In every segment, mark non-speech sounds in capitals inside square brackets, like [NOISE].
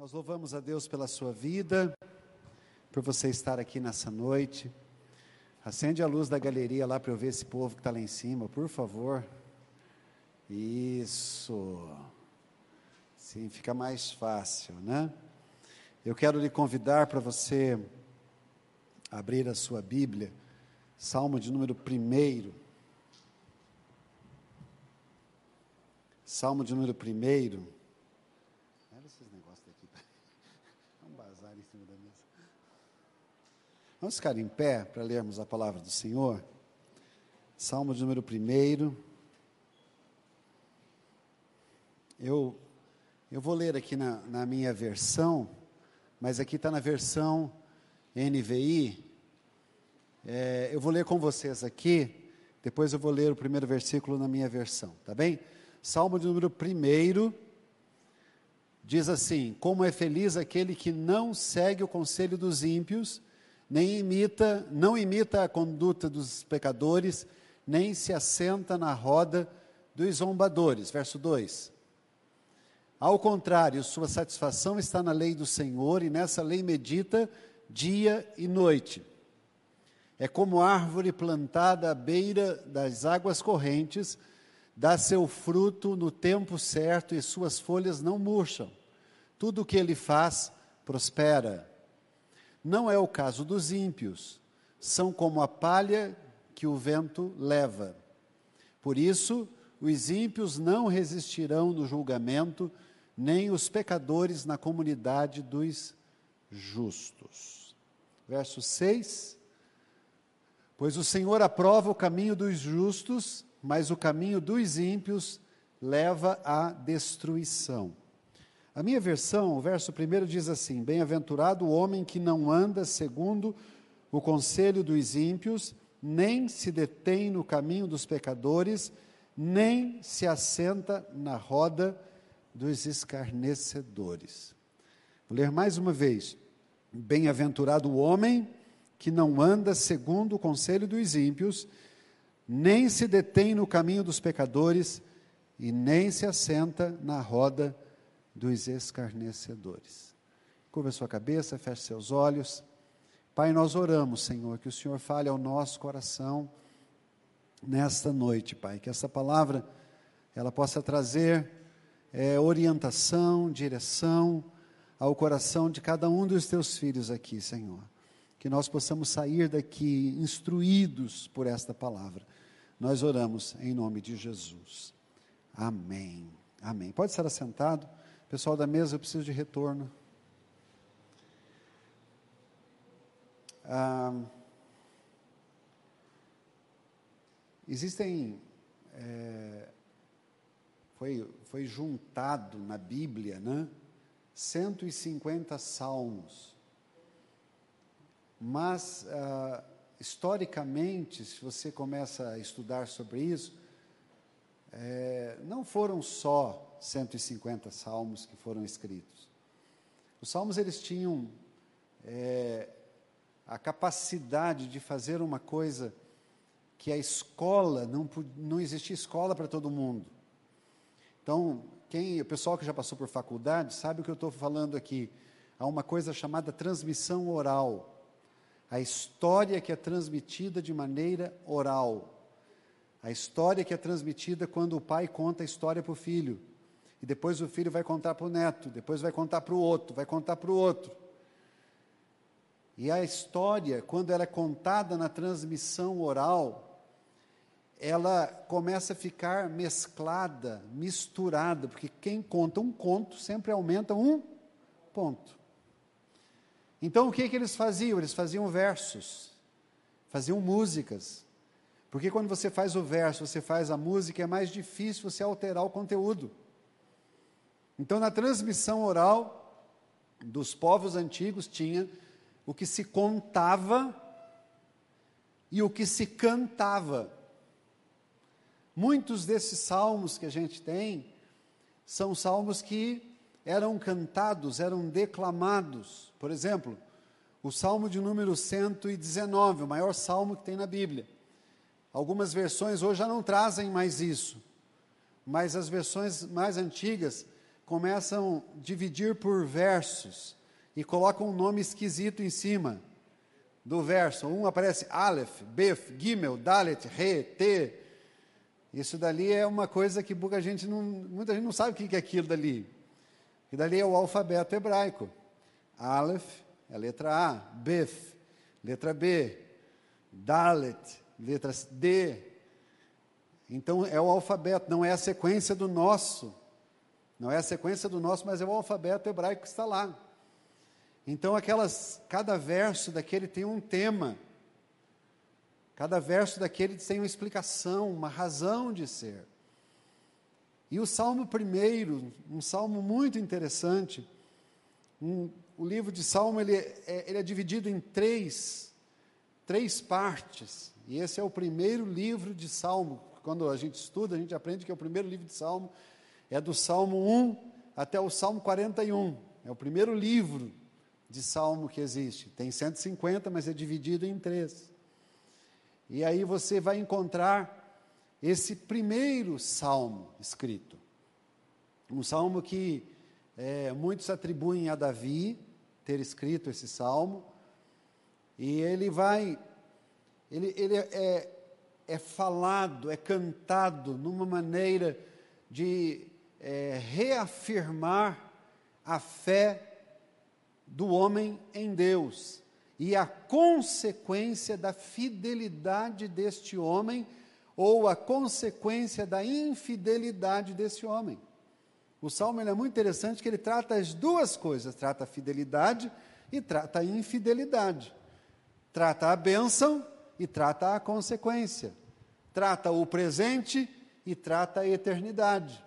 Nós louvamos a Deus pela sua vida, por você estar aqui nessa noite. Acende a luz da galeria lá para eu ver esse povo que está lá em cima, por favor. Isso. Sim, fica mais fácil, né? Eu quero lhe convidar para você abrir a sua Bíblia, Salmo de número 1. Salmo de número 1. Vamos ficar em pé para lermos a palavra do Senhor? Salmo de número 1. Eu, eu vou ler aqui na, na minha versão, mas aqui está na versão NVI. É, eu vou ler com vocês aqui, depois eu vou ler o primeiro versículo na minha versão, tá bem? Salmo de número 1 diz assim: Como é feliz aquele que não segue o conselho dos ímpios nem imita, não imita a conduta dos pecadores, nem se assenta na roda dos zombadores. Verso 2. Ao contrário, sua satisfação está na lei do Senhor, e nessa lei medita dia e noite. É como árvore plantada à beira das águas correntes, dá seu fruto no tempo certo e suas folhas não murcham. Tudo o que ele faz prospera. Não é o caso dos ímpios, são como a palha que o vento leva. Por isso, os ímpios não resistirão no julgamento, nem os pecadores na comunidade dos justos. Verso 6: Pois o Senhor aprova o caminho dos justos, mas o caminho dos ímpios leva à destruição. A minha versão, o verso primeiro diz assim: Bem-aventurado o homem que não anda segundo o conselho dos ímpios, nem se detém no caminho dos pecadores, nem se assenta na roda dos escarnecedores. Vou ler mais uma vez. Bem-aventurado o homem que não anda segundo o conselho dos ímpios, nem se detém no caminho dos pecadores, e nem se assenta na roda dos dos escarnecedores. Curva sua cabeça, feche seus olhos. Pai, nós oramos, Senhor, que o Senhor fale ao nosso coração nesta noite, Pai, que essa palavra ela possa trazer é, orientação, direção ao coração de cada um dos teus filhos aqui, Senhor. Que nós possamos sair daqui instruídos por esta palavra. Nós oramos em nome de Jesus. Amém. Amém. Pode estar assentado. Pessoal da mesa, eu preciso de retorno. Ah, existem. É, foi, foi juntado na Bíblia, né? 150 salmos. Mas, ah, historicamente, se você começa a estudar sobre isso, é, não foram só 150 salmos que foram escritos. Os salmos eles tinham é, a capacidade de fazer uma coisa que a escola não não existia escola para todo mundo. Então, quem o pessoal que já passou por faculdade sabe o que eu estou falando aqui. Há uma coisa chamada transmissão oral. A história que é transmitida de maneira oral. A história que é transmitida quando o pai conta a história para o filho. E depois o filho vai contar para o neto, depois vai contar para o outro, vai contar para o outro. E a história, quando ela é contada na transmissão oral, ela começa a ficar mesclada, misturada, porque quem conta um conto sempre aumenta um ponto. Então o que, que eles faziam? Eles faziam versos, faziam músicas. Porque quando você faz o verso, você faz a música, é mais difícil você alterar o conteúdo. Então, na transmissão oral dos povos antigos, tinha o que se contava e o que se cantava. Muitos desses salmos que a gente tem são salmos que eram cantados, eram declamados. Por exemplo, o salmo de número 119, o maior salmo que tem na Bíblia. Algumas versões hoje já não trazem mais isso, mas as versões mais antigas começam a dividir por versos e colocam um nome esquisito em cima do verso. Um aparece Aleph, Bef, Gimel, Dalet, Re, Te. Isso dali é uma coisa que muita gente não, muita gente não sabe o que é aquilo dali. E dali é o alfabeto hebraico. Aleph é a letra A, Bef, letra B, Dalet, letra D. Então é o alfabeto, não é a sequência do nosso. Não é a sequência do nosso, mas é o alfabeto hebraico que está lá. Então aquelas, cada verso daquele tem um tema. Cada verso daquele tem uma explicação, uma razão de ser. E o Salmo primeiro, um salmo muito interessante, um, o livro de Salmo ele é, ele é dividido em três, três partes. E esse é o primeiro livro de Salmo. Quando a gente estuda, a gente aprende que é o primeiro livro de Salmo é do Salmo 1 até o Salmo 41. É o primeiro livro de salmo que existe. Tem 150, mas é dividido em três. E aí você vai encontrar esse primeiro salmo escrito. Um salmo que é, muitos atribuem a Davi ter escrito esse salmo. E ele vai, ele, ele é, é falado, é cantado numa maneira de é, reafirmar a fé do homem em Deus e a consequência da fidelidade deste homem ou a consequência da infidelidade desse homem. O salmo é muito interessante que ele trata as duas coisas, trata a fidelidade e trata a infidelidade. Trata a bênção e trata a consequência. Trata o presente e trata a eternidade.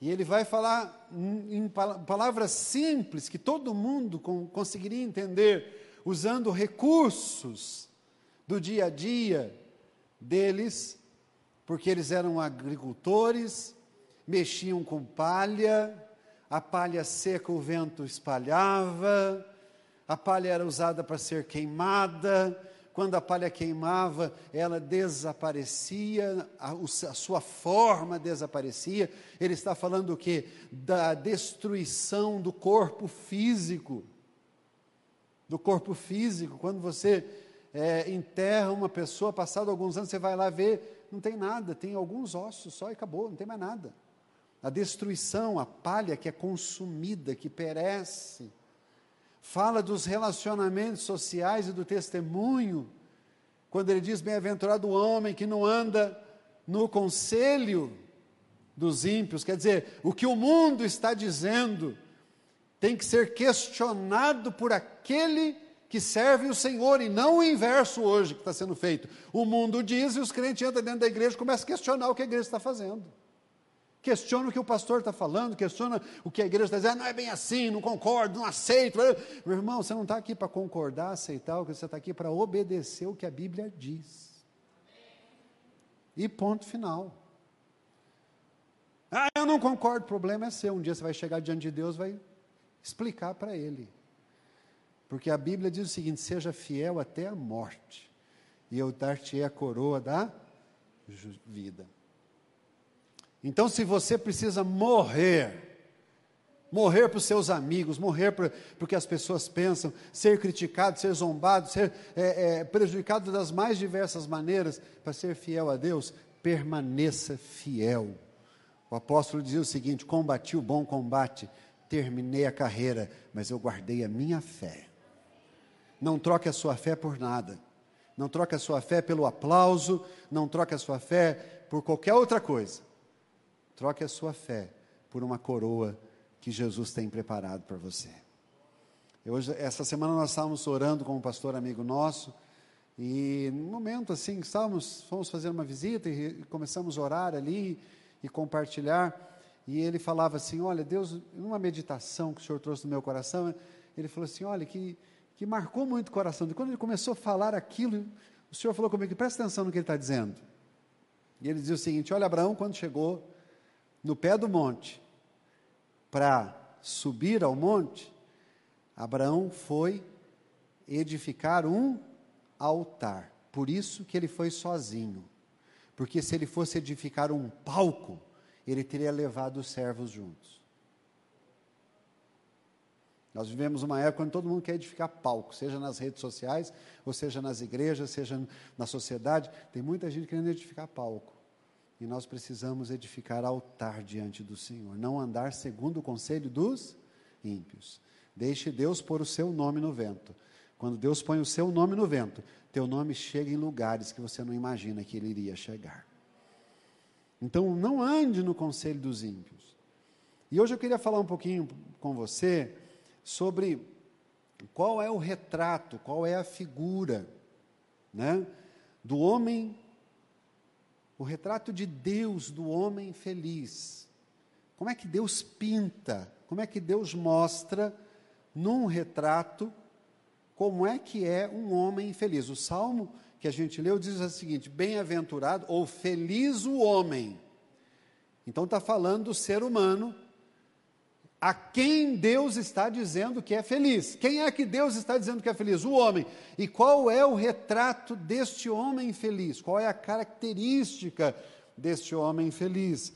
E ele vai falar em palavras simples que todo mundo conseguiria entender, usando recursos do dia a dia deles, porque eles eram agricultores, mexiam com palha, a palha seca o vento espalhava, a palha era usada para ser queimada, quando a palha queimava, ela desaparecia, a, a, sua forma desaparecia. Ele está falando o quê? Da destruição do corpo físico. Do corpo físico. Quando você é, enterra uma pessoa, passado alguns anos, você vai lá ver, não tem nada, tem alguns ossos só e acabou, não tem mais nada. A destruição, a palha que é consumida, que perece fala dos relacionamentos sociais e do testemunho, quando ele diz: Bem-aventurado o homem que não anda no conselho dos ímpios, quer dizer, o que o mundo está dizendo tem que ser questionado por aquele que serve o Senhor, e não o inverso hoje que está sendo feito. O mundo diz e os crentes entram dentro da igreja e começam a questionar o que a igreja está fazendo. Questiona o que o pastor está falando, questiona o que a igreja está dizendo, não é bem assim, não concordo, não aceito. Meu irmão, você não está aqui para concordar, aceitar, você está aqui para obedecer o que a Bíblia diz. E ponto final. Ah, eu não concordo, o problema é seu. Um dia você vai chegar diante de Deus, vai explicar para Ele. Porque a Bíblia diz o seguinte: seja fiel até a morte, e eu dar-te a coroa da vida. Então, se você precisa morrer, morrer para os seus amigos, morrer para o que as pessoas pensam, ser criticado, ser zombado, ser é, é, prejudicado das mais diversas maneiras, para ser fiel a Deus, permaneça fiel. O apóstolo dizia o seguinte: combati o bom combate, terminei a carreira, mas eu guardei a minha fé. Não troque a sua fé por nada. Não troque a sua fé pelo aplauso, não troque a sua fé por qualquer outra coisa. Troque a sua fé por uma coroa que Jesus tem preparado para você. Hoje, essa semana nós estávamos orando com um pastor amigo nosso, e no momento assim, estávamos, fomos fazer uma visita e começamos a orar ali e compartilhar, e ele falava assim, olha, Deus, numa meditação que o Senhor trouxe no meu coração, ele falou assim, olha, que, que marcou muito o coração, e quando ele começou a falar aquilo, o Senhor falou comigo, presta atenção no que ele está dizendo, e ele dizia o seguinte, olha, Abraão quando chegou no pé do monte, para subir ao monte, Abraão foi edificar um altar. Por isso que ele foi sozinho. Porque se ele fosse edificar um palco, ele teria levado os servos juntos. Nós vivemos uma época onde todo mundo quer edificar palco, seja nas redes sociais, ou seja nas igrejas, seja na sociedade. Tem muita gente querendo edificar palco. E nós precisamos edificar altar diante do Senhor, não andar segundo o conselho dos ímpios. Deixe Deus pôr o seu nome no vento. Quando Deus põe o seu nome no vento, teu nome chega em lugares que você não imagina que ele iria chegar. Então, não ande no conselho dos ímpios. E hoje eu queria falar um pouquinho com você sobre qual é o retrato, qual é a figura, né, do homem, o retrato de Deus do homem feliz. Como é que Deus pinta? Como é que Deus mostra num retrato como é que é um homem feliz. O salmo que a gente leu diz o seguinte: bem-aventurado ou feliz o homem. Então está falando do ser humano a quem Deus está dizendo que é feliz. Quem é que Deus está dizendo que é feliz? O homem. E qual é o retrato deste homem feliz? Qual é a característica deste homem feliz?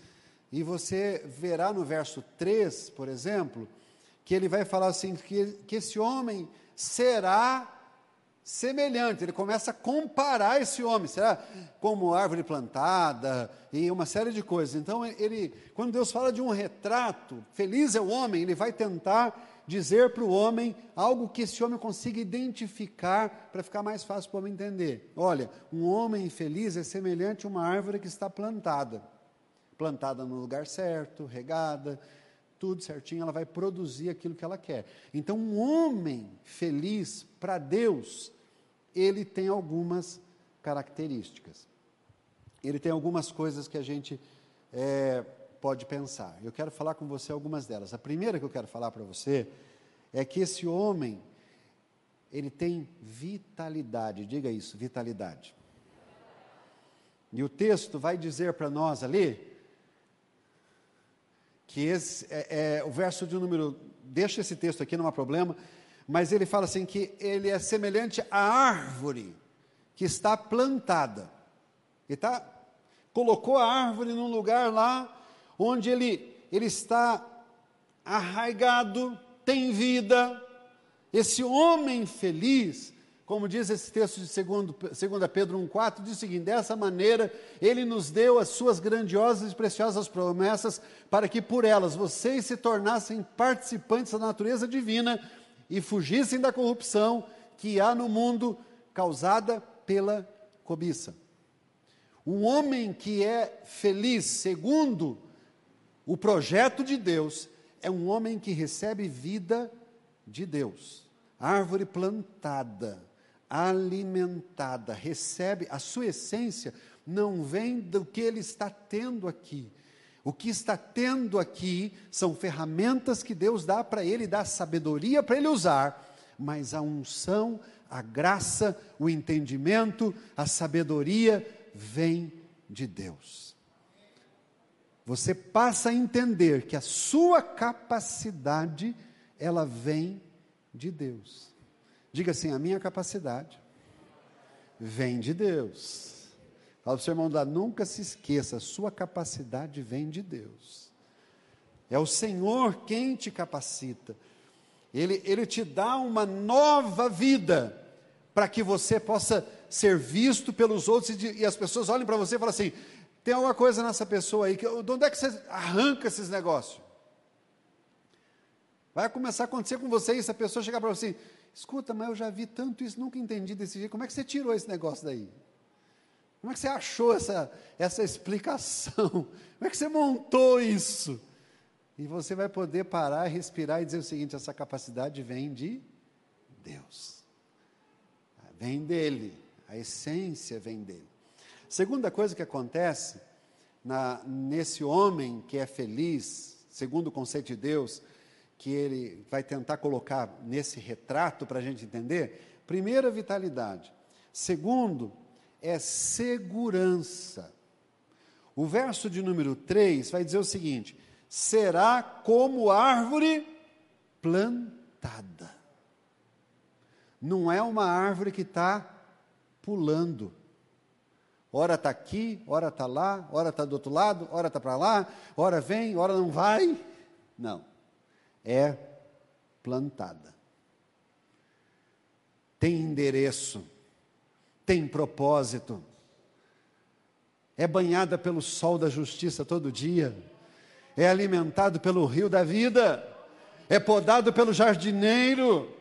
E você verá no verso 3, por exemplo, que ele vai falar assim: que, que esse homem será semelhante. Ele começa a comparar esse homem, será como árvore plantada e uma série de coisas. Então, ele, quando Deus fala de um retrato, feliz é o homem, ele vai tentar dizer para o homem algo que esse homem consiga identificar para ficar mais fácil para o homem entender. Olha, um homem feliz é semelhante a uma árvore que está plantada, plantada no lugar certo, regada, tudo certinho, ela vai produzir aquilo que ela quer. Então, um homem feliz para Deus, ele tem algumas características. Ele tem algumas coisas que a gente é, pode pensar. Eu quero falar com você algumas delas. A primeira que eu quero falar para você é que esse homem, ele tem vitalidade. Diga isso, vitalidade. E o texto vai dizer para nós ali que esse, é, é, o verso de número, deixa esse texto aqui, não há problema, mas ele fala assim que ele é semelhante à árvore que está plantada. Ele tá, colocou a árvore num lugar lá onde ele, ele está arraigado, tem vida. Esse homem feliz, como diz esse texto de 2 Pedro 1,4, diz o seguinte: dessa maneira ele nos deu as suas grandiosas e preciosas promessas, para que por elas vocês se tornassem participantes da natureza divina e fugissem da corrupção que há no mundo causada pela cobiça. Um homem que é feliz, segundo o projeto de Deus, é um homem que recebe vida de Deus. Árvore plantada alimentada, recebe, a sua essência não vem do que ele está tendo aqui. O que está tendo aqui são ferramentas que Deus dá para ele, dá sabedoria para ele usar, mas a unção, a graça, o entendimento, a sabedoria vem de Deus. Você passa a entender que a sua capacidade, ela vem de Deus. Diga assim: a minha capacidade vem de Deus. Fala para o seu irmão lá, nunca se esqueça, sua capacidade vem de Deus. É o Senhor quem te capacita. Ele, ele te dá uma nova vida para que você possa ser visto pelos outros e, e as pessoas olhem para você e falam assim: tem alguma coisa nessa pessoa aí, que, de onde é que você arranca esses negócios? Vai começar a acontecer com você isso, a pessoa chegar para você assim, Escuta, mas eu já vi tanto isso, nunca entendi desse jeito. Como é que você tirou esse negócio daí? Como é que você achou essa, essa explicação? [LAUGHS] Como é que você montou isso? E você vai poder parar, respirar e dizer o seguinte: essa capacidade vem de Deus. Vem dele. A essência vem dele. Segunda coisa que acontece na, nesse homem que é feliz, segundo o conceito de Deus, que ele vai tentar colocar nesse retrato para a gente entender? Primeiro, vitalidade. Segundo, é segurança. O verso de número 3 vai dizer o seguinte: será como árvore plantada. Não é uma árvore que está pulando. Ora está aqui, ora está lá, ora está do outro lado, ora está para lá, ora vem, ora não vai. Não. É plantada. Tem endereço, tem propósito. É banhada pelo sol da justiça todo dia. É alimentado pelo rio da vida. É podado pelo jardineiro.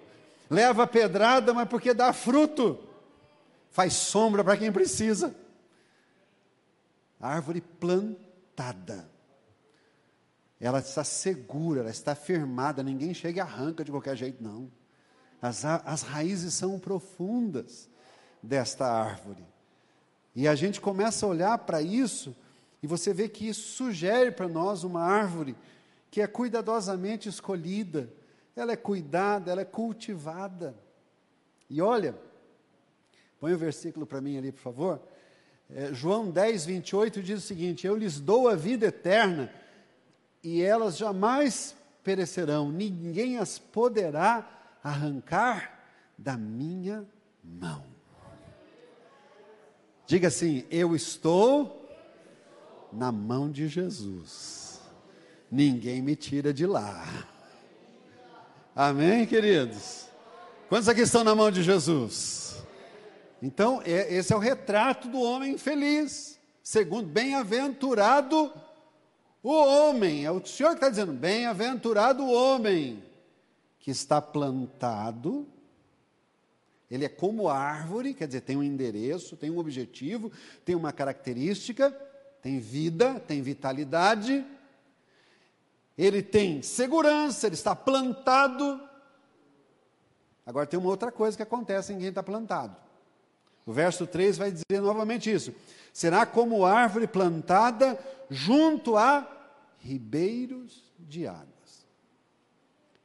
Leva pedrada, mas porque dá fruto. Faz sombra para quem precisa árvore plantada. Ela está segura, ela está firmada, ninguém chega e arranca de qualquer jeito, não. As, as raízes são profundas desta árvore. E a gente começa a olhar para isso, e você vê que isso sugere para nós uma árvore que é cuidadosamente escolhida, ela é cuidada, ela é cultivada. E olha, põe o versículo para mim ali, por favor. É, João 10, 28 diz o seguinte: Eu lhes dou a vida eterna e elas jamais perecerão, ninguém as poderá arrancar da minha mão. Diga assim: Eu estou na mão de Jesus, ninguém me tira de lá. Amém, queridos? Quantos aqui estão na mão de Jesus? Então, é, esse é o retrato do homem feliz. Segundo, bem-aventurado o homem. É o Senhor que está dizendo: bem-aventurado o homem que está plantado. Ele é como árvore, quer dizer, tem um endereço, tem um objetivo, tem uma característica, tem vida, tem vitalidade. Ele tem segurança, ele está plantado. Agora tem uma outra coisa que acontece em quem está plantado. O verso 3 vai dizer novamente isso: será como árvore plantada junto a ribeiros de águas.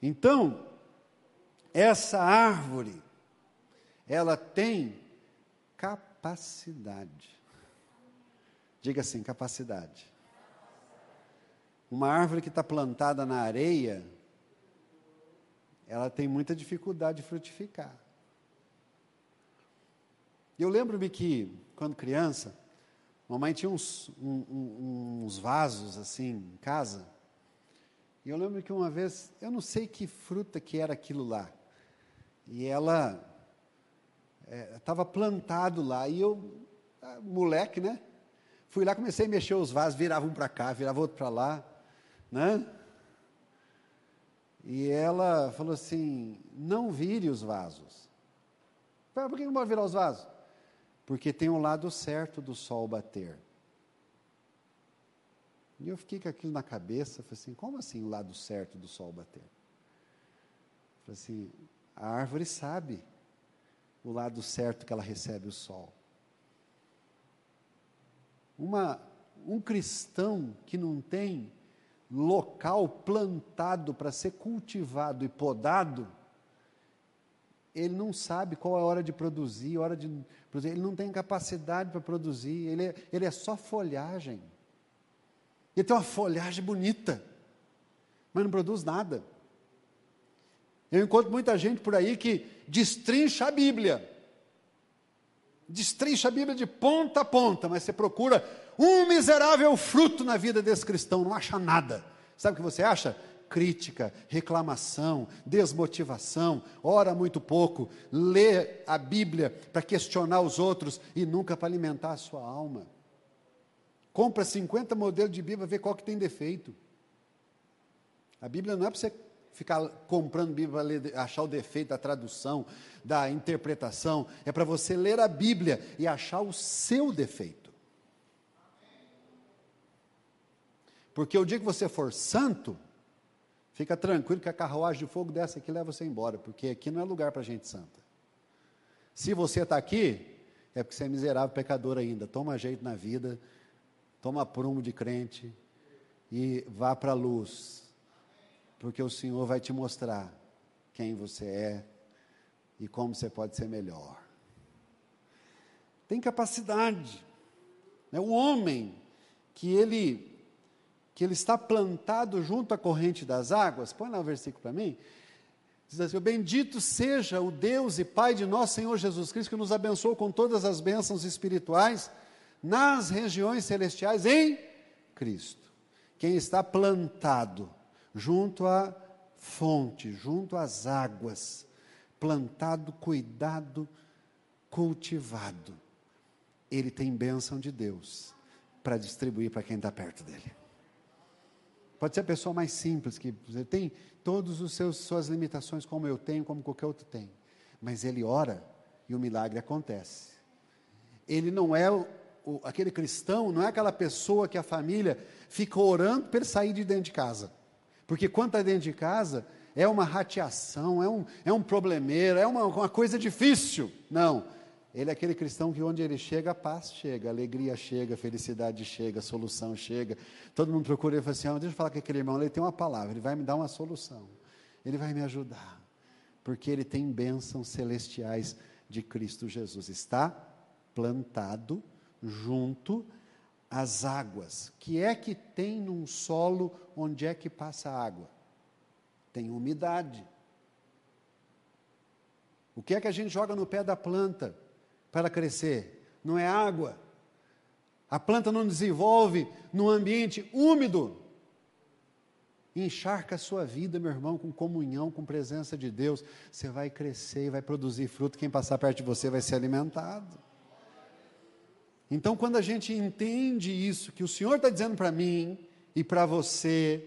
Então, essa árvore, ela tem capacidade. Diga assim: capacidade. Uma árvore que está plantada na areia, ela tem muita dificuldade de frutificar. Eu lembro-me que, quando criança, mamãe tinha uns, um, uns vasos assim em casa. E eu lembro que uma vez, eu não sei que fruta que era aquilo lá. E ela estava é, plantado lá. E eu, ah, moleque, né? Fui lá, comecei a mexer os vasos, virava um para cá, virava outro para lá, né? E ela falou assim: não vire os vasos. Por que não pode virar os vasos? Porque tem um lado certo do sol bater. E eu fiquei com aquilo na cabeça, falei assim, como assim o lado certo do sol bater? Falei assim, a árvore sabe o lado certo que ela recebe o sol. Uma, um cristão que não tem local plantado para ser cultivado e podado, ele não sabe qual é a hora de produzir, hora de produzir. ele não tem capacidade para produzir, ele é, ele é só folhagem. Ele tem uma folhagem bonita, mas não produz nada. Eu encontro muita gente por aí que destrincha a Bíblia. Destrincha a Bíblia de ponta a ponta, mas você procura um miserável fruto na vida desse cristão, não acha nada. Sabe o que você acha? Crítica, reclamação, desmotivação, ora muito pouco, lê a Bíblia para questionar os outros e nunca para alimentar a sua alma. Compra 50 modelos de Bíblia, vê qual que tem defeito. A Bíblia não é para você ficar comprando Bíblia para achar o defeito da tradução, da interpretação, é para você ler a Bíblia e achar o seu defeito. Porque o dia que você for santo, Fica tranquilo que a carruagem de fogo desce aqui leva você embora, porque aqui não é lugar para gente santa. Se você está aqui, é porque você é miserável pecador ainda. Toma jeito na vida, toma prumo de crente e vá para a luz, porque o Senhor vai te mostrar quem você é e como você pode ser melhor. Tem capacidade. É um homem que ele que ele está plantado junto à corrente das águas, põe lá o versículo para mim. Diz assim: Bendito seja o Deus e Pai de nosso Senhor Jesus Cristo, que nos abençoou com todas as bênçãos espirituais nas regiões celestiais em Cristo. Quem está plantado junto à fonte, junto às águas, plantado, cuidado, cultivado, ele tem bênção de Deus para distribuir para quem está perto dele. Pode ser a pessoa mais simples, que tem todas as suas limitações, como eu tenho, como qualquer outro tem. Mas ele ora e o milagre acontece. Ele não é o, o, aquele cristão, não é aquela pessoa que a família fica orando para ele sair de dentro de casa. Porque quando está dentro de casa, é uma rateação, é um, é um problemeiro, é uma, uma coisa difícil. Não. Ele é aquele cristão que onde ele chega, a paz chega, a alegria chega, a felicidade chega, a solução chega. Todo mundo procura e fala assim: oh, deixa eu falar com aquele irmão, ele tem uma palavra, ele vai me dar uma solução, ele vai me ajudar, porque ele tem bênçãos celestiais de Cristo Jesus. Está plantado junto às águas. que é que tem num solo onde é que passa água? Tem umidade. O que é que a gente joga no pé da planta? Para crescer, não é água. A planta não desenvolve num ambiente úmido. Encharca a sua vida, meu irmão, com comunhão, com presença de Deus. Você vai crescer e vai produzir fruto. Quem passar perto de você vai ser alimentado. Então, quando a gente entende isso, que o Senhor está dizendo para mim e para você,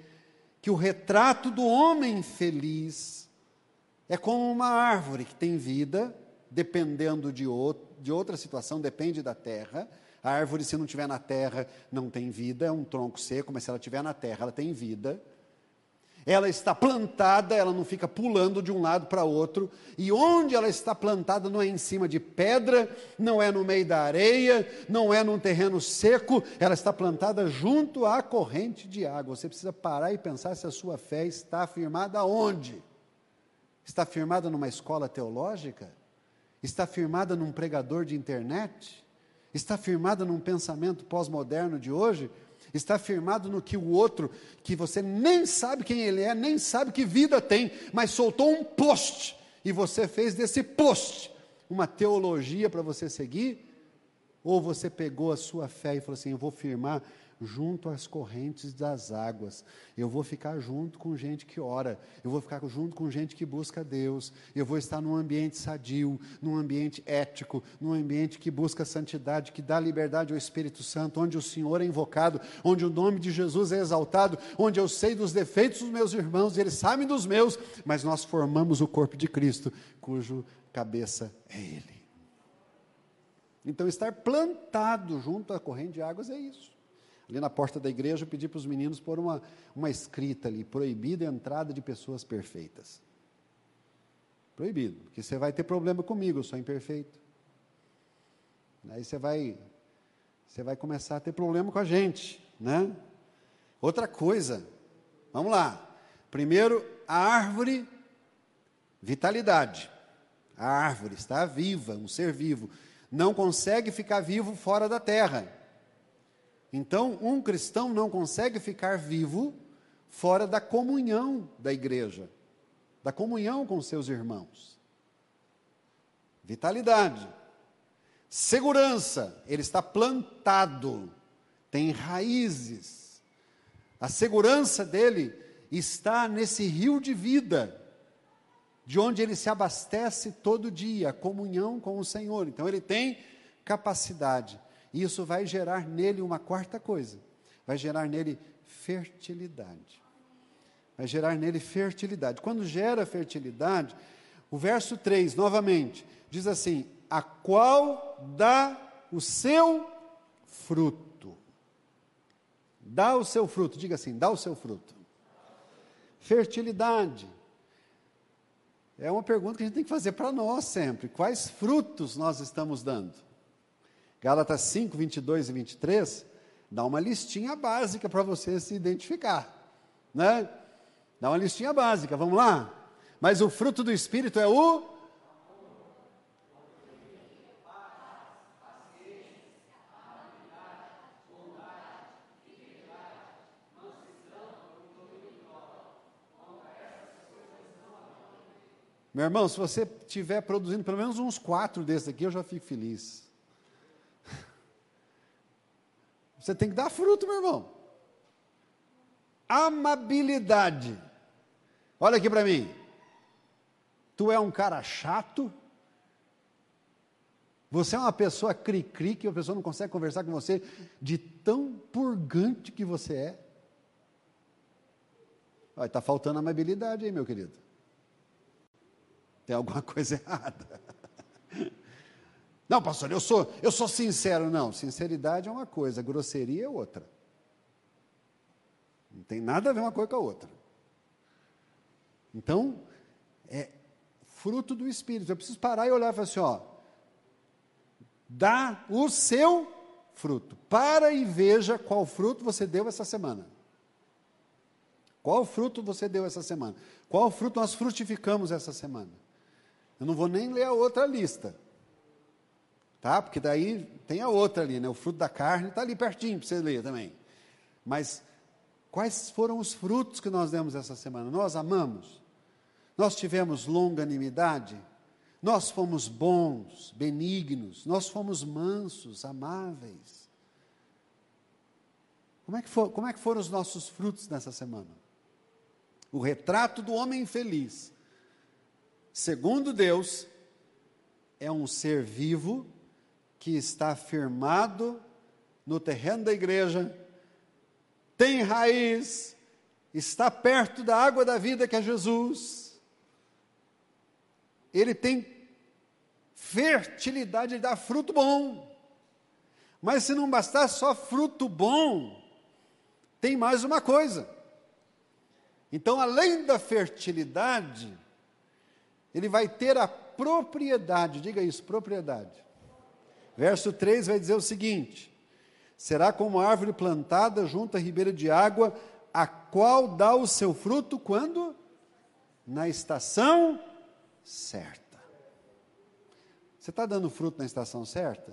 que o retrato do homem feliz é como uma árvore que tem vida, dependendo de outro de outra situação, depende da terra. A árvore, se não estiver na terra, não tem vida, é um tronco seco, mas se ela estiver na terra, ela tem vida. Ela está plantada, ela não fica pulando de um lado para outro, e onde ela está plantada não é em cima de pedra, não é no meio da areia, não é num terreno seco, ela está plantada junto à corrente de água. Você precisa parar e pensar se a sua fé está firmada onde? Está firmada numa escola teológica? Está firmada num pregador de internet? Está firmada num pensamento pós-moderno de hoje? Está firmado no que o outro, que você nem sabe quem ele é, nem sabe que vida tem, mas soltou um post e você fez desse post uma teologia para você seguir? Ou você pegou a sua fé e falou assim: Eu vou firmar junto às correntes das águas. Eu vou ficar junto com gente que ora, eu vou ficar junto com gente que busca Deus, eu vou estar num ambiente sadio, num ambiente ético, num ambiente que busca santidade, que dá liberdade ao Espírito Santo, onde o Senhor é invocado, onde o nome de Jesus é exaltado, onde eu sei dos defeitos dos meus irmãos, e eles sabem dos meus, mas nós formamos o corpo de Cristo, cujo cabeça é Ele. Então, estar plantado junto à corrente de águas é isso ali na porta da igreja, eu pedi para os meninos pôr uma, uma escrita ali, proibida a entrada de pessoas perfeitas. Proibido, porque você vai ter problema comigo, eu sou imperfeito. Aí você vai, você vai começar a ter problema com a gente, né? Outra coisa, vamos lá. Primeiro, a árvore, vitalidade. A árvore está viva, um ser vivo. Não consegue ficar vivo fora da terra. Então, um cristão não consegue ficar vivo fora da comunhão da igreja, da comunhão com seus irmãos. Vitalidade. Segurança, ele está plantado, tem raízes. A segurança dele está nesse rio de vida, de onde ele se abastece todo dia, a comunhão com o Senhor. Então ele tem capacidade e isso vai gerar nele uma quarta coisa: vai gerar nele fertilidade. Vai gerar nele fertilidade. Quando gera fertilidade, o verso 3, novamente, diz assim: a qual dá o seu fruto. Dá o seu fruto, diga assim: dá o seu fruto. Fertilidade. É uma pergunta que a gente tem que fazer para nós sempre: quais frutos nós estamos dando? Gálatas 5, 22 e 23, dá uma listinha básica para você se identificar, né? Dá uma listinha básica, vamos lá? Mas o fruto do Espírito é o Meu irmão, se você estiver produzindo pelo menos uns quatro desses aqui, eu já fico feliz. Você tem que dar fruto, meu irmão. Amabilidade. Olha aqui para mim. Tu é um cara chato. Você é uma pessoa cri-cri, que a pessoa não consegue conversar com você de tão purgante que você é. Está faltando amabilidade aí, meu querido. Tem alguma [LAUGHS] coisa errada. Não, pastor, eu sou, eu sou sincero. Não, sinceridade é uma coisa, grosseria é outra. Não tem nada a ver uma coisa com a outra. Então, é fruto do Espírito. Eu preciso parar e olhar e falar assim: ó, dá o seu fruto. Para e veja qual fruto você deu essa semana. Qual fruto você deu essa semana? Qual fruto nós frutificamos essa semana? Eu não vou nem ler a outra lista. Tá? Porque daí tem a outra ali, né? O fruto da carne está ali pertinho para você ler também. Mas quais foram os frutos que nós demos essa semana? Nós amamos? Nós tivemos longanimidade? Nós fomos bons, benignos, nós fomos mansos, amáveis. Como é que, for, como é que foram os nossos frutos nessa semana? O retrato do homem feliz, segundo Deus, é um ser vivo que está firmado no terreno da igreja, tem raiz, está perto da água da vida que é Jesus. Ele tem fertilidade, ele dá fruto bom. Mas se não bastar só fruto bom, tem mais uma coisa. Então, além da fertilidade, ele vai ter a propriedade, diga isso, propriedade. Verso 3 vai dizer o seguinte: será como árvore plantada junto à ribeira de água, a qual dá o seu fruto quando? Na estação certa. Você está dando fruto na estação certa?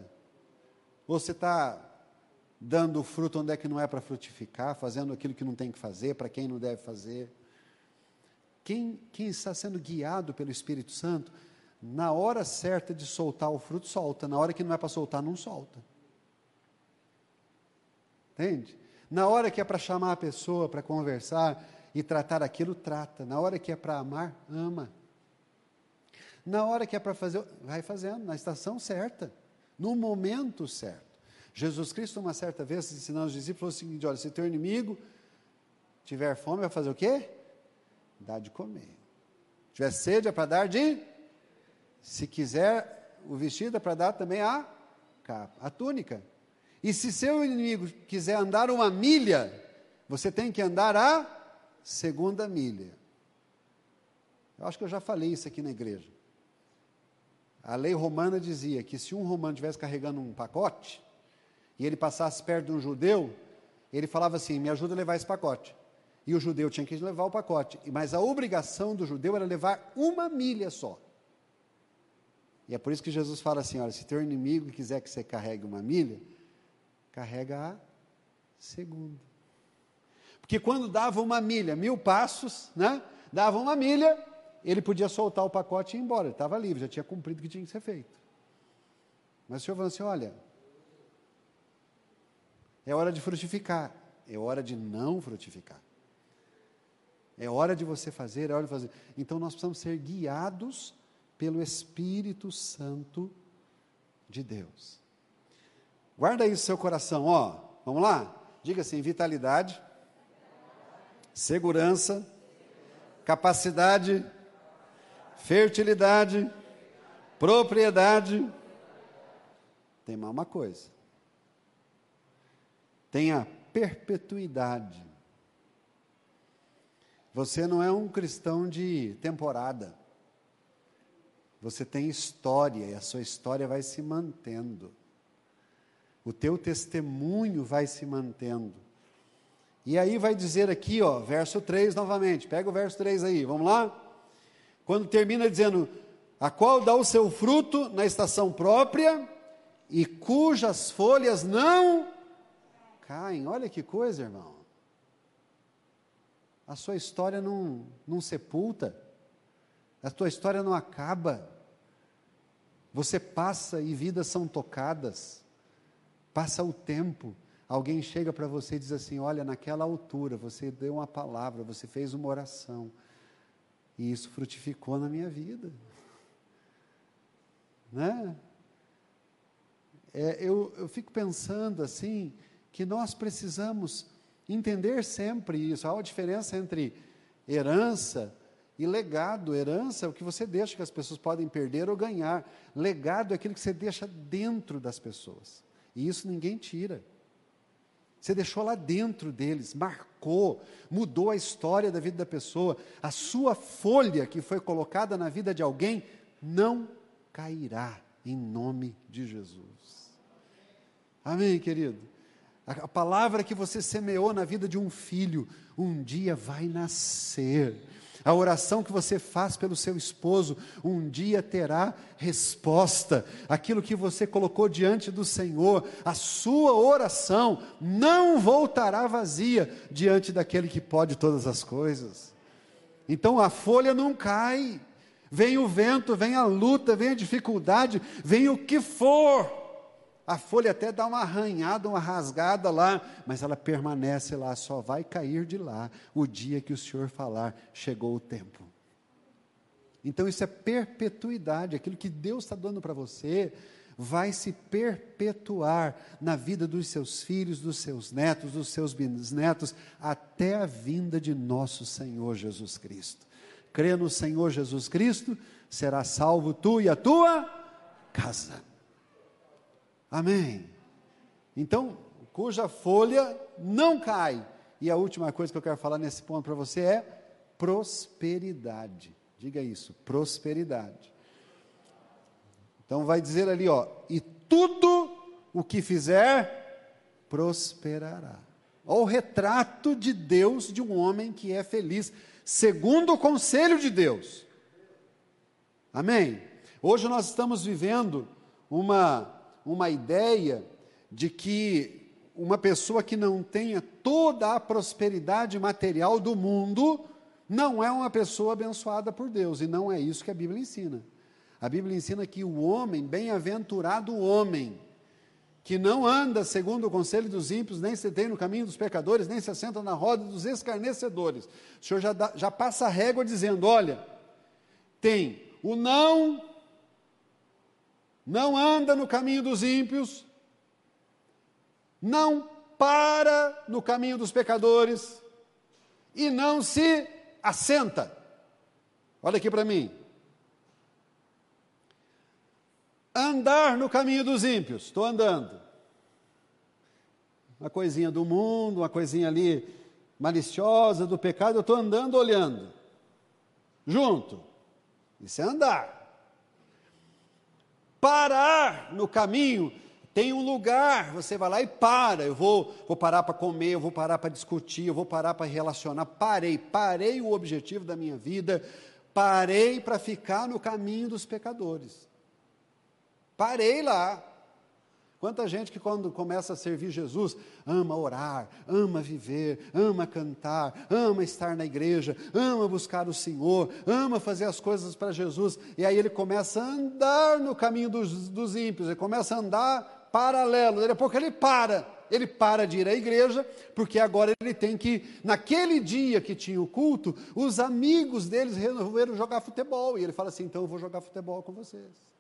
Ou você está dando fruto onde é que não é para frutificar, fazendo aquilo que não tem que fazer, para quem não deve fazer. Quem, quem está sendo guiado pelo Espírito Santo, na hora certa de soltar o fruto, solta. Na hora que não é para soltar, não solta. Entende? Na hora que é para chamar a pessoa, para conversar e tratar aquilo, trata. Na hora que é para amar, ama. Na hora que é para fazer, vai fazendo, na estação certa, no momento certo. Jesus Cristo, uma certa vez, ensinando os discípulos, falou o seguinte: olha, se teu inimigo tiver fome, vai fazer o quê? Dar de comer. Tiver sede, é para dar de. Se quiser o vestido, é para dar também a capa, a túnica. E se seu inimigo quiser andar uma milha, você tem que andar a segunda milha. Eu acho que eu já falei isso aqui na igreja. A lei romana dizia que se um romano estivesse carregando um pacote, e ele passasse perto de um judeu, ele falava assim: me ajuda a levar esse pacote. E o judeu tinha que levar o pacote. Mas a obrigação do judeu era levar uma milha só. E é por isso que Jesus fala assim: olha, se teu inimigo quiser que você carregue uma milha, carrega a segunda. Porque quando dava uma milha, mil passos, né? Dava uma milha, ele podia soltar o pacote e ir embora. Ele estava livre, já tinha cumprido o que tinha que ser feito. Mas o Senhor falou assim: olha, é hora de frutificar, é hora de não frutificar. É hora de você fazer, é hora de fazer. Então nós precisamos ser guiados pelo Espírito Santo de Deus. Guarda isso no seu coração, ó. Vamos lá? Diga assim: vitalidade, segurança, capacidade, fertilidade, propriedade. Tem mais uma coisa tem a perpetuidade. Você não é um cristão de temporada. Você tem história e a sua história vai se mantendo. O teu testemunho vai se mantendo. E aí vai dizer aqui, ó, verso 3 novamente. Pega o verso 3 aí, vamos lá? Quando termina dizendo: "A qual dá o seu fruto na estação própria e cujas folhas não caem. Olha que coisa, irmão. A sua história não, não sepulta, a tua história não acaba. Você passa e vidas são tocadas, passa o tempo, alguém chega para você e diz assim: Olha, naquela altura você deu uma palavra, você fez uma oração, e isso frutificou na minha vida. Né? É, eu, eu fico pensando assim, que nós precisamos entender sempre isso. Há uma diferença entre herança e legado. Herança é o que você deixa que as pessoas podem perder ou ganhar. Legado é aquilo que você deixa dentro das pessoas. E isso ninguém tira. Você deixou lá dentro deles, marcou, mudou a história da vida da pessoa. A sua folha que foi colocada na vida de alguém não cairá em nome de Jesus. Amém, querido? A palavra que você semeou na vida de um filho, um dia vai nascer. A oração que você faz pelo seu esposo, um dia terá resposta. Aquilo que você colocou diante do Senhor, a sua oração não voltará vazia diante daquele que pode todas as coisas. Então a folha não cai. Vem o vento, vem a luta, vem a dificuldade, vem o que for a folha até dá uma arranhada, uma rasgada lá, mas ela permanece lá, só vai cair de lá o dia que o Senhor falar, chegou o tempo. Então isso é perpetuidade, aquilo que Deus está dando para você vai se perpetuar na vida dos seus filhos, dos seus netos, dos seus bisnetos, até a vinda de nosso Senhor Jesus Cristo. Crê no Senhor Jesus Cristo, será salvo tu e a tua casa. Amém. Então, cuja folha não cai. E a última coisa que eu quero falar nesse ponto para você é prosperidade. Diga isso, prosperidade. Então vai dizer ali, ó, e tudo o que fizer prosperará. Olha o retrato de Deus de um homem que é feliz, segundo o conselho de Deus. Amém? Hoje nós estamos vivendo uma uma ideia de que uma pessoa que não tenha toda a prosperidade material do mundo não é uma pessoa abençoada por Deus, e não é isso que a Bíblia ensina. A Bíblia ensina que o homem, bem-aventurado o homem, que não anda segundo o conselho dos ímpios, nem se tem no caminho dos pecadores, nem se assenta na roda dos escarnecedores. O Senhor já, dá, já passa a régua dizendo: olha, tem o não não anda no caminho dos ímpios, não para no caminho dos pecadores e não se assenta. Olha aqui para mim. Andar no caminho dos ímpios, estou andando. Uma coisinha do mundo, uma coisinha ali maliciosa do pecado, eu estou andando olhando. Junto. Isso é andar parar no caminho. Tem um lugar, você vai lá e para. Eu vou, vou parar para comer, eu vou parar para discutir, eu vou parar para relacionar. Parei, parei o objetivo da minha vida, parei para ficar no caminho dos pecadores. Parei lá. Quanta gente que quando começa a servir Jesus ama orar, ama viver, ama cantar, ama estar na igreja, ama buscar o Senhor, ama fazer as coisas para Jesus, e aí ele começa a andar no caminho dos, dos ímpios, ele começa a andar paralelo, daqui a pouco ele para, ele para de ir à igreja, porque agora ele tem que, naquele dia que tinha o culto, os amigos deles resolveram jogar futebol, e ele fala assim: então eu vou jogar futebol com vocês.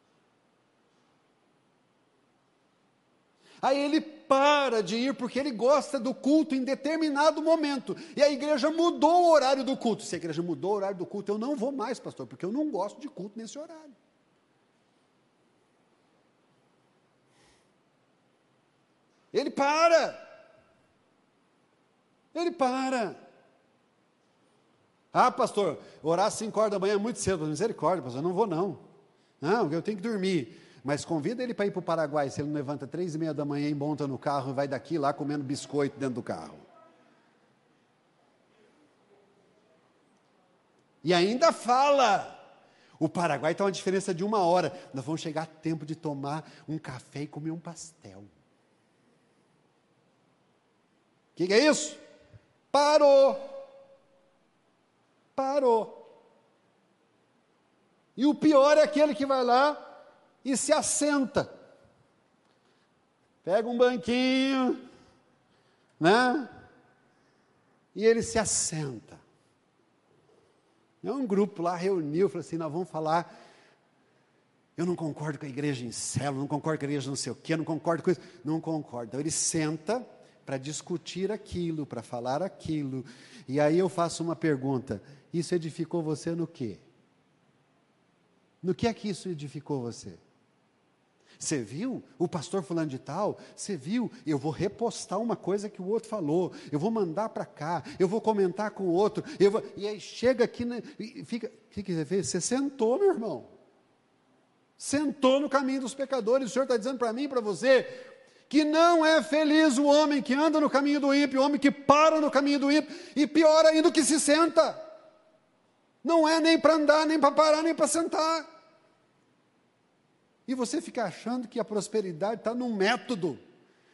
Aí ele para de ir porque ele gosta do culto em determinado momento. E a igreja mudou o horário do culto. Se a igreja mudou o horário do culto, eu não vou mais, pastor, porque eu não gosto de culto nesse horário. Ele para. Ele para. Ah, pastor, orar às 5 horas da manhã é muito cedo. Misericórdia, pastor, eu não vou não. Não, eu tenho que dormir. Mas convida ele para ir para o Paraguai, se ele não levanta três e meia da manhã e monta no carro e vai daqui lá comendo biscoito dentro do carro. E ainda fala. O Paraguai está uma diferença de uma hora. Nós vamos chegar a tempo de tomar um café e comer um pastel. O que, que é isso? Parou. Parou. E o pior é aquele que vai lá e se assenta. Pega um banquinho, né? E ele se assenta. É um grupo lá reuniu, falou assim: nós vamos falar. Eu não concordo com a igreja em célula, não concordo com a igreja não sei o quê, não concordo com isso. Não concordo. Então ele senta para discutir aquilo, para falar aquilo. E aí eu faço uma pergunta: isso edificou você no quê? No que é que isso edificou você? Você viu o pastor fulano de tal? Você viu? Eu vou repostar uma coisa que o outro falou. Eu vou mandar para cá. Eu vou comentar com o outro. Vou, e aí chega aqui né, fica. O que, que você fez? Você sentou, meu irmão. Sentou no caminho dos pecadores. O Senhor está dizendo para mim e para você que não é feliz o homem que anda no caminho do ímpio, o homem que para no caminho do ímpio, e pior ainda o que se senta. Não é nem para andar, nem para parar, nem para sentar. E você fica achando que a prosperidade está num método,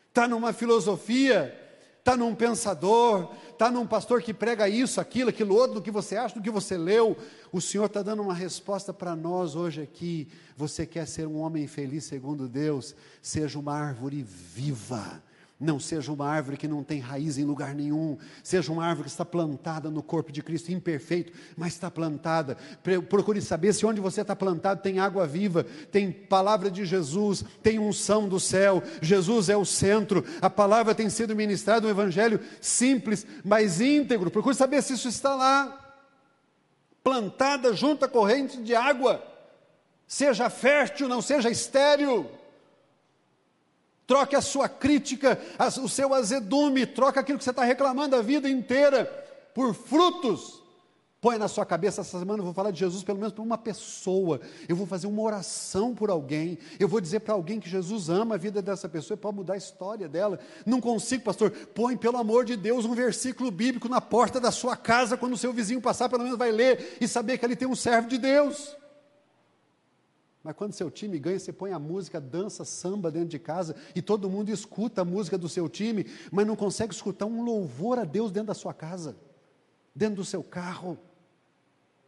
está numa filosofia, está num pensador, está num pastor que prega isso, aquilo, aquilo outro, do que você acha, do que você leu. O Senhor está dando uma resposta para nós hoje aqui. Você quer ser um homem feliz segundo Deus? Seja uma árvore viva não seja uma árvore que não tem raiz em lugar nenhum, seja uma árvore que está plantada no corpo de Cristo, imperfeito, mas está plantada. Procure saber se onde você está plantado tem água viva, tem palavra de Jesus, tem unção do céu, Jesus é o centro, a palavra tem sido ministrada, um evangelho simples, mas íntegro. Procure saber se isso está lá, plantada junto à corrente de água, seja fértil, não seja estéril. Troque a sua crítica, o seu azedume, troque aquilo que você está reclamando a vida inteira por frutos. Põe na sua cabeça essa semana, eu vou falar de Jesus pelo menos para uma pessoa. Eu vou fazer uma oração por alguém. Eu vou dizer para alguém que Jesus ama a vida dessa pessoa pode mudar a história dela. Não consigo, pastor. Põe, pelo amor de Deus, um versículo bíblico na porta da sua casa, quando o seu vizinho passar, pelo menos vai ler e saber que ali tem um servo de Deus. Mas quando seu time ganha, você põe a música, dança, samba dentro de casa e todo mundo escuta a música do seu time, mas não consegue escutar um louvor a Deus dentro da sua casa, dentro do seu carro.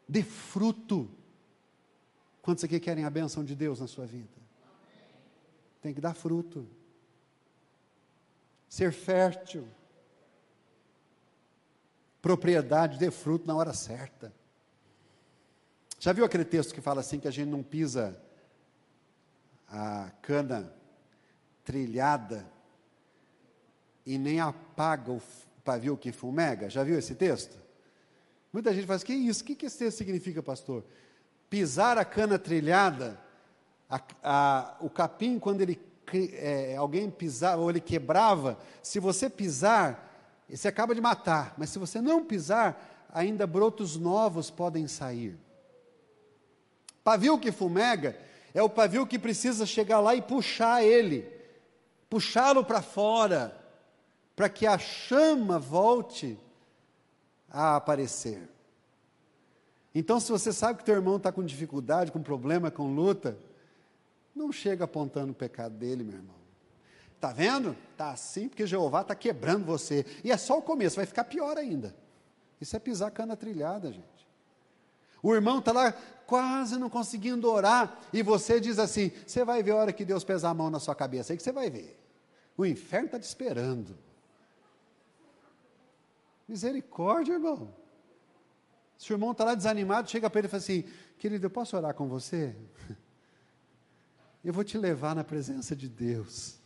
Dê fruto. Quantos aqui querem a bênção de Deus na sua vida? Tem que dar fruto. Ser fértil. Propriedade, dê fruto na hora certa. Já viu aquele texto que fala assim que a gente não pisa a cana trilhada e nem apaga o pavio que fumega. Já viu esse texto? Muita gente faz, que isso? O que esse texto significa, pastor? Pisar a cana trilhada, a, a, o capim, quando ele é, alguém pisava ou ele quebrava, se você pisar, você acaba de matar, mas se você não pisar, ainda brotos novos podem sair. Pavio que fumega é o pavio que precisa chegar lá e puxar ele, puxá-lo para fora, para que a chama volte a aparecer. Então, se você sabe que teu irmão está com dificuldade, com problema, com luta, não chega apontando o pecado dele, meu irmão. Está vendo? Está assim porque Jeová está quebrando você. E é só o começo, vai ficar pior ainda. Isso é pisar cana trilhada, gente. O irmão está lá quase não conseguindo orar, e você diz assim: você vai ver a hora que Deus pesar a mão na sua cabeça, aí que você vai ver. O inferno está te esperando. Misericórdia, irmão. Se o irmão está lá desanimado, chega para ele e fala assim: querido, eu posso orar com você? Eu vou te levar na presença de Deus.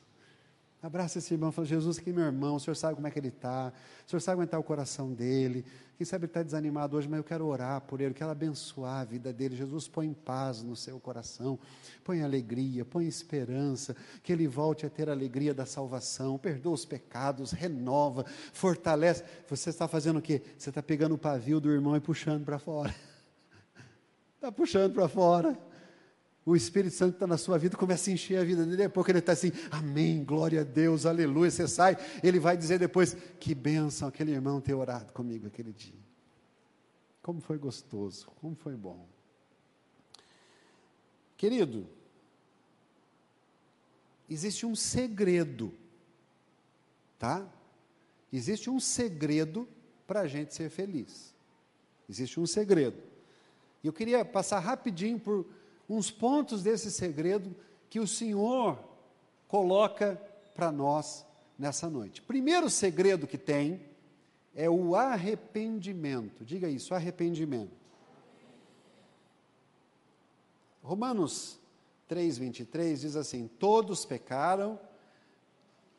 Abraça esse irmão fala: Jesus, aqui meu irmão, o senhor sabe como é que ele está, o senhor sabe aguentar o coração dele. Quem sabe ele está desanimado hoje, mas eu quero orar por ele, eu quero abençoar a vida dele. Jesus, põe paz no seu coração, põe alegria, põe esperança, que ele volte a ter a alegria da salvação, perdoa os pecados, renova, fortalece. Você está fazendo o quê? Você está pegando o pavio do irmão e puxando para fora. Está [LAUGHS] puxando para fora o Espírito Santo está na sua vida, começa a encher a vida dele, porque ele está assim, amém, glória a Deus, aleluia, você sai, ele vai dizer depois, que bênção aquele irmão ter orado comigo aquele dia. Como foi gostoso, como foi bom. Querido, existe um segredo, tá? Existe um segredo para a gente ser feliz. Existe um segredo. E eu queria passar rapidinho por uns pontos desse segredo que o Senhor coloca para nós nessa noite. Primeiro segredo que tem é o arrependimento. Diga isso, arrependimento. Romanos 3:23 diz assim: Todos pecaram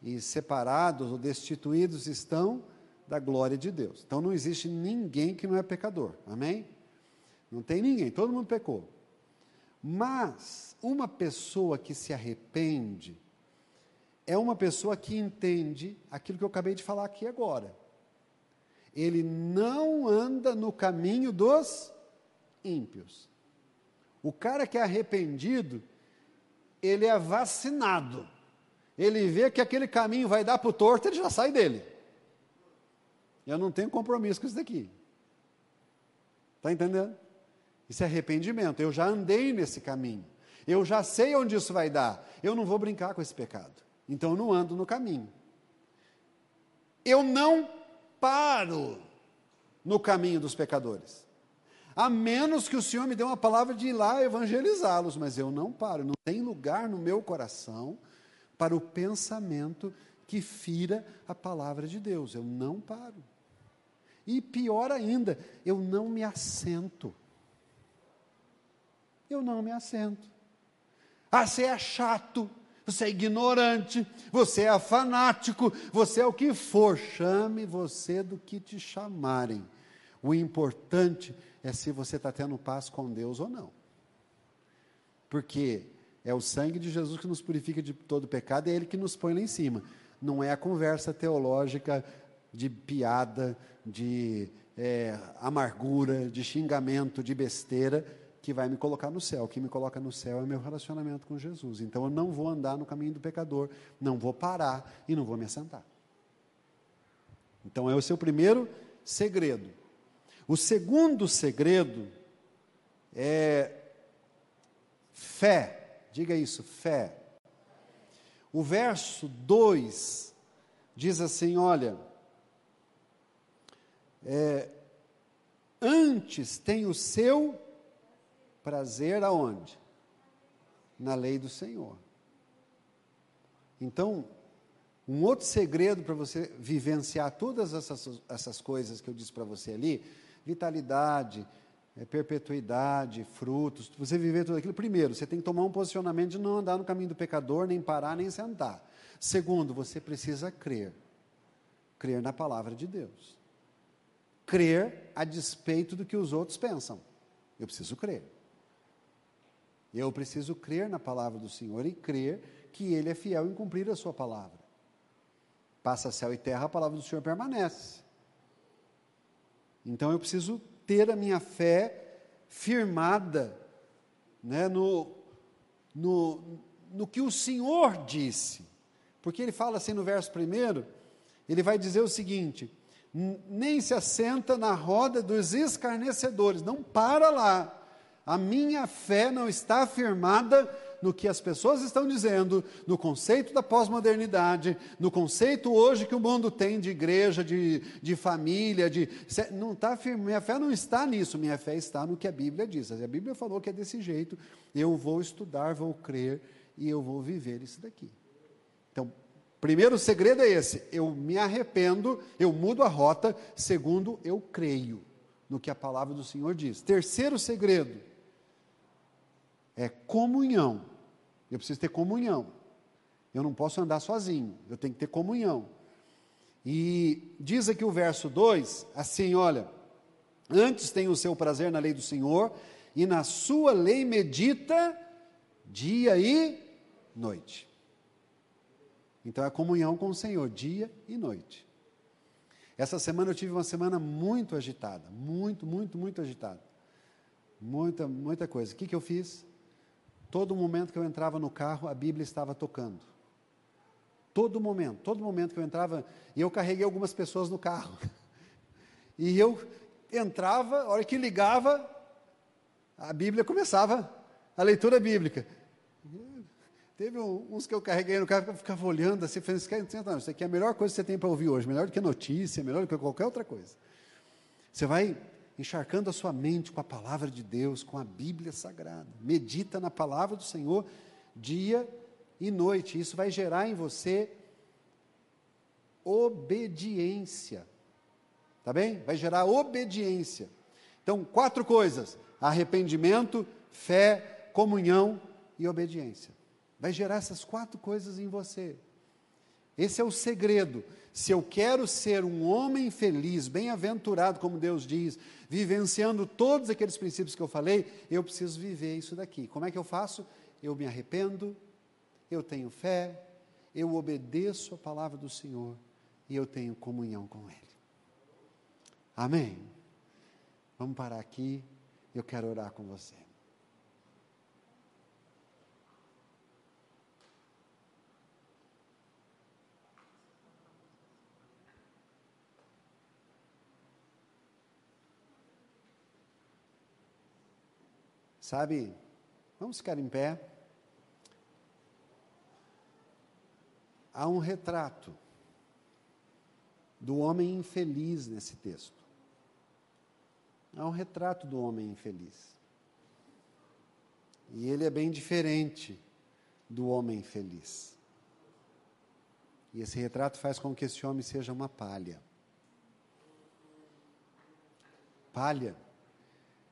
e separados ou destituídos estão da glória de Deus. Então não existe ninguém que não é pecador. Amém? Não tem ninguém, todo mundo pecou. Mas uma pessoa que se arrepende é uma pessoa que entende aquilo que eu acabei de falar aqui agora. Ele não anda no caminho dos ímpios. O cara que é arrependido, ele é vacinado. Ele vê que aquele caminho vai dar para o torto, ele já sai dele. Eu não tenho compromisso com isso daqui. Está entendendo? Isso é arrependimento. Eu já andei nesse caminho. Eu já sei onde isso vai dar. Eu não vou brincar com esse pecado. Então eu não ando no caminho. Eu não paro no caminho dos pecadores. A menos que o Senhor me dê uma palavra de ir lá evangelizá-los, mas eu não paro. Não tem lugar no meu coração para o pensamento que fira a palavra de Deus. Eu não paro. E pior ainda, eu não me assento eu não me assento. Ah, você é chato, você é ignorante, você é fanático, você é o que for, chame você do que te chamarem. O importante é se você está tendo paz com Deus ou não. Porque é o sangue de Jesus que nos purifica de todo pecado, é Ele que nos põe lá em cima. Não é a conversa teológica de piada, de é, amargura, de xingamento, de besteira que vai me colocar no céu. O que me coloca no céu é meu relacionamento com Jesus. Então eu não vou andar no caminho do pecador, não vou parar e não vou me assentar. Então é o seu primeiro segredo. O segundo segredo é fé. Diga isso, fé. O verso 2 diz assim: olha, é, antes tem o seu prazer aonde? Na lei do Senhor. Então, um outro segredo para você vivenciar todas essas, essas coisas que eu disse para você ali, vitalidade, é, perpetuidade, frutos, você viver tudo aquilo, primeiro, você tem que tomar um posicionamento de não andar no caminho do pecador, nem parar, nem sentar. Segundo, você precisa crer. Crer na palavra de Deus. Crer a despeito do que os outros pensam. Eu preciso crer. Eu preciso crer na palavra do Senhor e crer que Ele é fiel em cumprir a Sua palavra. Passa céu e terra, a palavra do Senhor permanece. Então eu preciso ter a minha fé firmada né, no, no, no que o Senhor disse. Porque ele fala assim no verso primeiro, ele vai dizer o seguinte: nem se assenta na roda dos escarnecedores, não para lá. A minha fé não está firmada no que as pessoas estão dizendo, no conceito da pós-modernidade, no conceito hoje que o mundo tem de igreja, de, de família, de. Não tá firme, minha fé não está nisso, minha fé está no que a Bíblia diz. A Bíblia falou que é desse jeito, eu vou estudar, vou crer e eu vou viver isso daqui. Então, primeiro segredo é esse: eu me arrependo, eu mudo a rota, segundo, eu creio no que a palavra do Senhor diz. Terceiro segredo, é comunhão. Eu preciso ter comunhão. Eu não posso andar sozinho, eu tenho que ter comunhão. E diz aqui o verso 2, assim, olha, antes tem o seu prazer na lei do Senhor, e na sua lei medita dia e noite. Então é comunhão com o Senhor, dia e noite. Essa semana eu tive uma semana muito agitada, muito, muito, muito agitada. Muita, muita coisa. O que, que eu fiz? Todo momento que eu entrava no carro, a Bíblia estava tocando. Todo momento, todo momento que eu entrava, e eu carreguei algumas pessoas no carro. [LAUGHS] E eu entrava, a hora que ligava, a Bíblia começava, a leitura bíblica. Teve uns que eu carreguei no carro, eu ficava olhando assim, falando, isso aqui é a melhor coisa que você tem para ouvir hoje, melhor do que notícia, melhor do que qualquer outra coisa. Você vai encharcando a sua mente com a palavra de Deus, com a Bíblia Sagrada. Medita na palavra do Senhor dia e noite. Isso vai gerar em você obediência. Tá bem? Vai gerar obediência. Então, quatro coisas: arrependimento, fé, comunhão e obediência. Vai gerar essas quatro coisas em você. Esse é o segredo. Se eu quero ser um homem feliz, bem-aventurado, como Deus diz, vivenciando todos aqueles princípios que eu falei, eu preciso viver isso daqui. Como é que eu faço? Eu me arrependo, eu tenho fé, eu obedeço a palavra do Senhor e eu tenho comunhão com Ele. Amém? Vamos parar aqui, eu quero orar com você. Sabe, vamos ficar em pé. Há um retrato do homem infeliz nesse texto. Há um retrato do homem infeliz. E ele é bem diferente do homem feliz. E esse retrato faz com que esse homem seja uma palha. Palha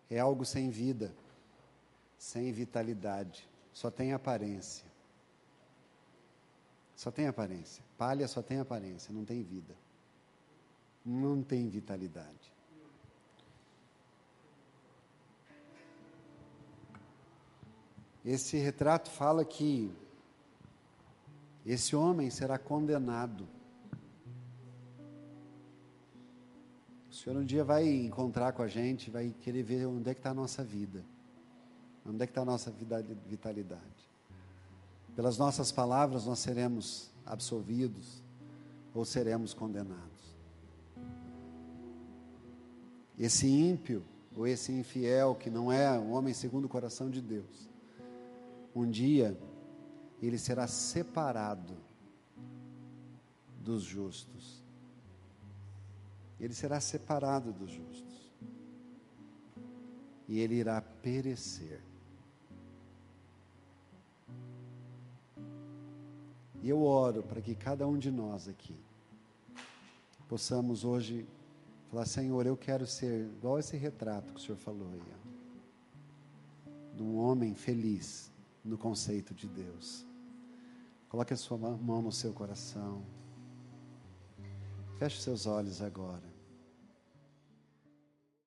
é algo sem vida sem vitalidade, só tem aparência. Só tem aparência. Palha só tem aparência, não tem vida. Não tem vitalidade. Esse retrato fala que esse homem será condenado. O Senhor um dia vai encontrar com a gente, vai querer ver onde é que está a nossa vida. Onde é que está a nossa vitalidade? Pelas nossas palavras nós seremos absolvidos ou seremos condenados. Esse ímpio ou esse infiel que não é um homem segundo o coração de Deus, um dia ele será separado dos justos. Ele será separado dos justos. E ele irá perecer. E eu oro para que cada um de nós aqui possamos hoje falar: Senhor, eu quero ser igual esse retrato que o Senhor falou aí, ó, de um homem feliz no conceito de Deus. Coloque a sua mão no seu coração. Feche seus olhos agora.